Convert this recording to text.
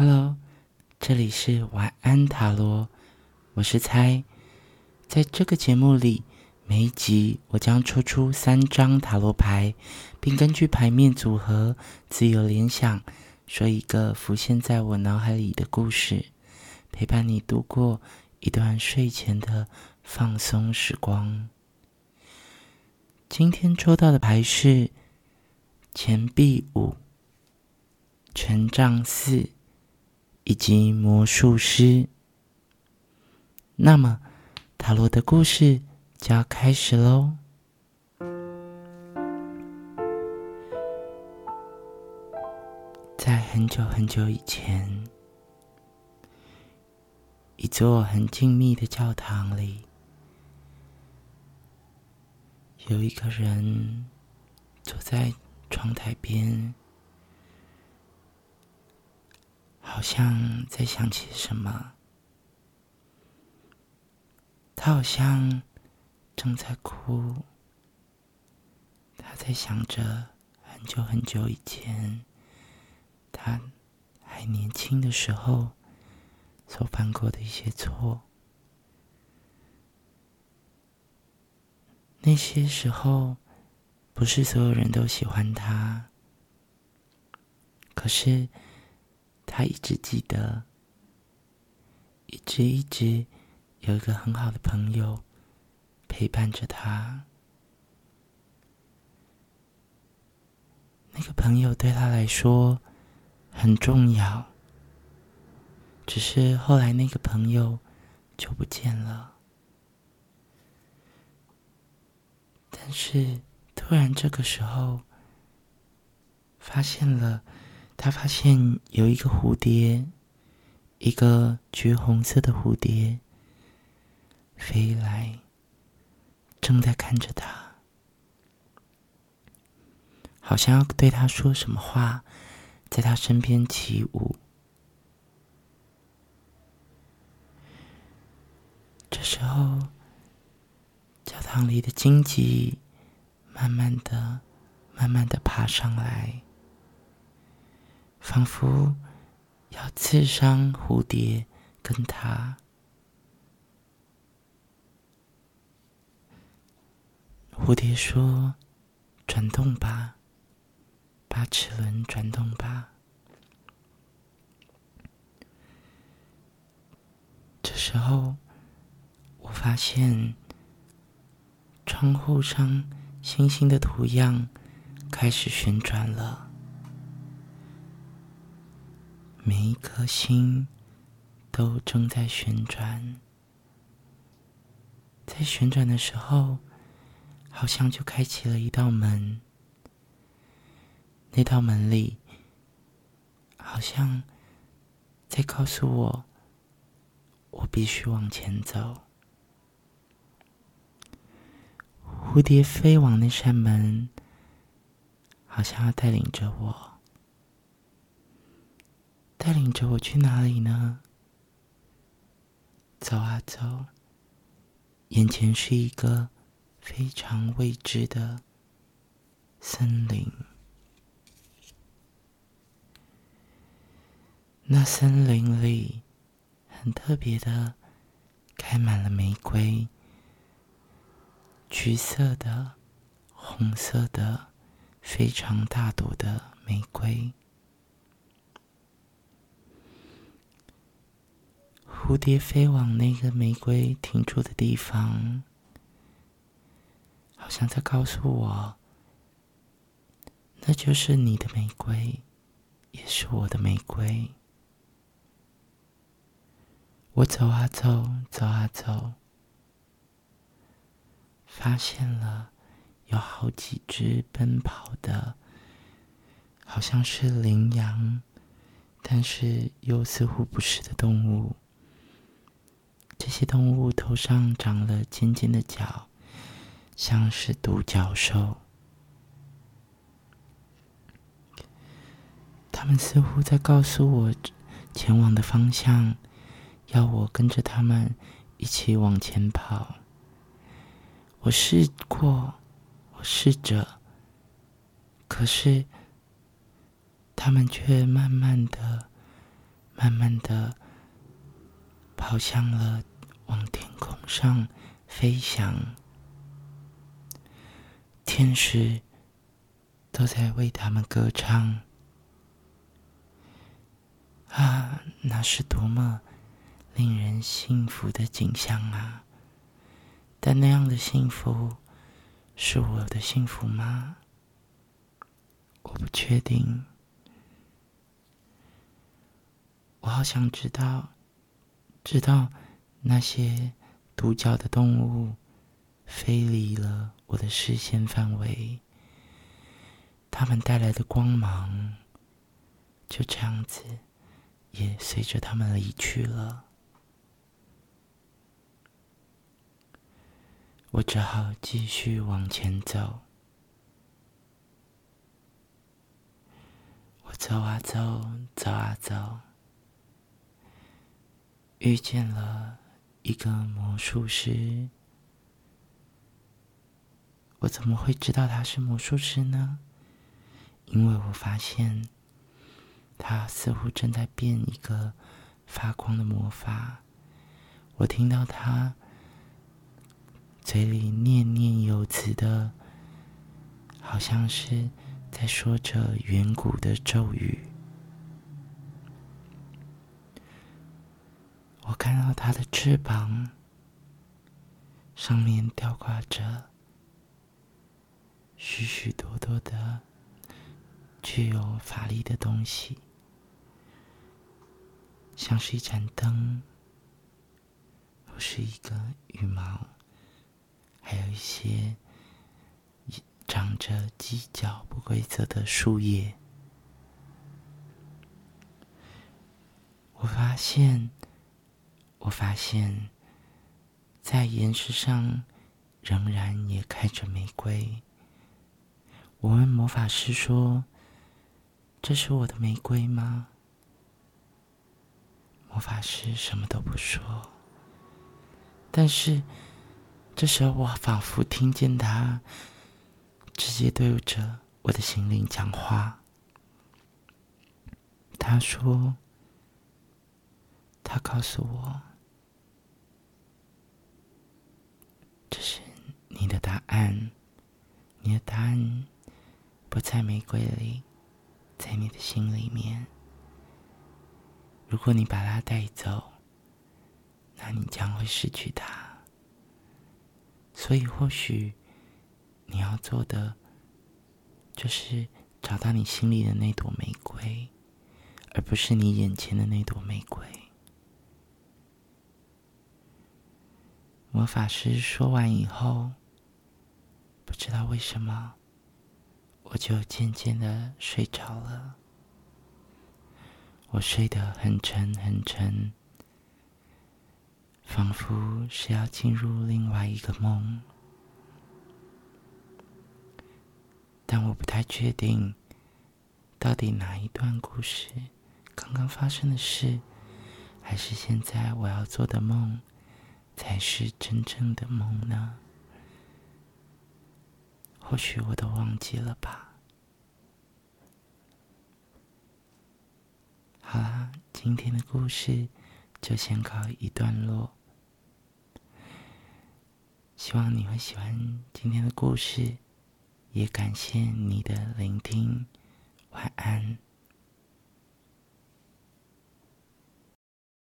Hello，这里是晚安塔罗，我是猜。在这个节目里，每一集我将抽出三张塔罗牌，并根据牌面组合自由联想，说一个浮现在我脑海里的故事，陪伴你度过一段睡前的放松时光。今天抽到的牌是钱币五、权杖四。以及魔术师。那么，塔罗的故事就要开始喽。在很久很久以前，一座很静谧的教堂里，有一个人坐在窗台边。好像在想起什么，他好像正在哭，他在想着很久很久以前，他还年轻的时候所犯过的一些错。那些时候，不是所有人都喜欢他，可是。他一直记得，一直一直有一个很好的朋友陪伴着他。那个朋友对他来说很重要，只是后来那个朋友就不见了。但是突然这个时候，发现了。他发现有一个蝴蝶，一个橘红色的蝴蝶飞来，正在看着他，好像要对他说什么话，在他身边起舞。这时候，教堂里的荆棘慢慢的、慢慢的爬上来。仿佛要刺伤蝴蝶跟他。蝴蝶说：“转动吧，把齿轮转动吧。”这时候，我发现窗户上星星的图样开始旋转了。每一颗心都正在旋转，在旋转的时候，好像就开启了一道门。那道门里，好像在告诉我，我必须往前走。蝴蝶飞往那扇门，好像要带领着我。带领着我去哪里呢？走啊走，眼前是一个非常未知的森林。那森林里很特别的，开满了玫瑰，橘色的、红色的，非常大朵的玫瑰。蝴蝶飞往那个玫瑰停住的地方，好像在告诉我：“那就是你的玫瑰，也是我的玫瑰。”我走啊走，走啊走，发现了有好几只奔跑的，好像是羚羊，但是又似乎不是的动物。这些动物头上长了尖尖的角，像是独角兽。他们似乎在告诉我前往的方向，要我跟着他们一起往前跑。我试过，我试着，可是他们却慢慢的、慢慢的跑向了往天空上飞翔，天使都在为他们歌唱。啊，那是多么令人幸福的景象啊！但那样的幸福是我的幸福吗？我不确定。我好想知道，知道那些独角的动物飞离了我的视线范围，它们带来的光芒就这样子也随着它们离去了。我只好继续往前走。我走啊走，走啊走。遇见了一个魔术师，我怎么会知道他是魔术师呢？因为我发现他似乎正在变一个发光的魔法。我听到他嘴里念念有词的，好像是在说着远古的咒语。我看到它的翅膀上面吊挂着许许多多的具有法力的东西，像是一盏灯，或是一个羽毛，还有一些长着犄角不规则的树叶。我发现。我发现，在岩石上仍然也开着玫瑰。我问魔法师说：“这是我的玫瑰吗？”魔法师什么都不说。但是这时候，我仿佛听见他直接对着我的心灵讲话。他说：“他告诉我。”这是你的答案，你的答案不在玫瑰里，在你的心里面。如果你把它带走，那你将会失去它。所以，或许你要做的，就是找到你心里的那朵玫瑰，而不是你眼前的那朵玫瑰。魔法师说完以后，不知道为什么，我就渐渐的睡着了。我睡得很沉很沉，仿佛是要进入另外一个梦。但我不太确定，到底哪一段故事，刚刚发生的事，还是现在我要做的梦。才是真正的梦呢？或许我都忘记了吧。好啦，今天的故事就先告一段落。希望你会喜欢今天的故事，也感谢你的聆听。晚安。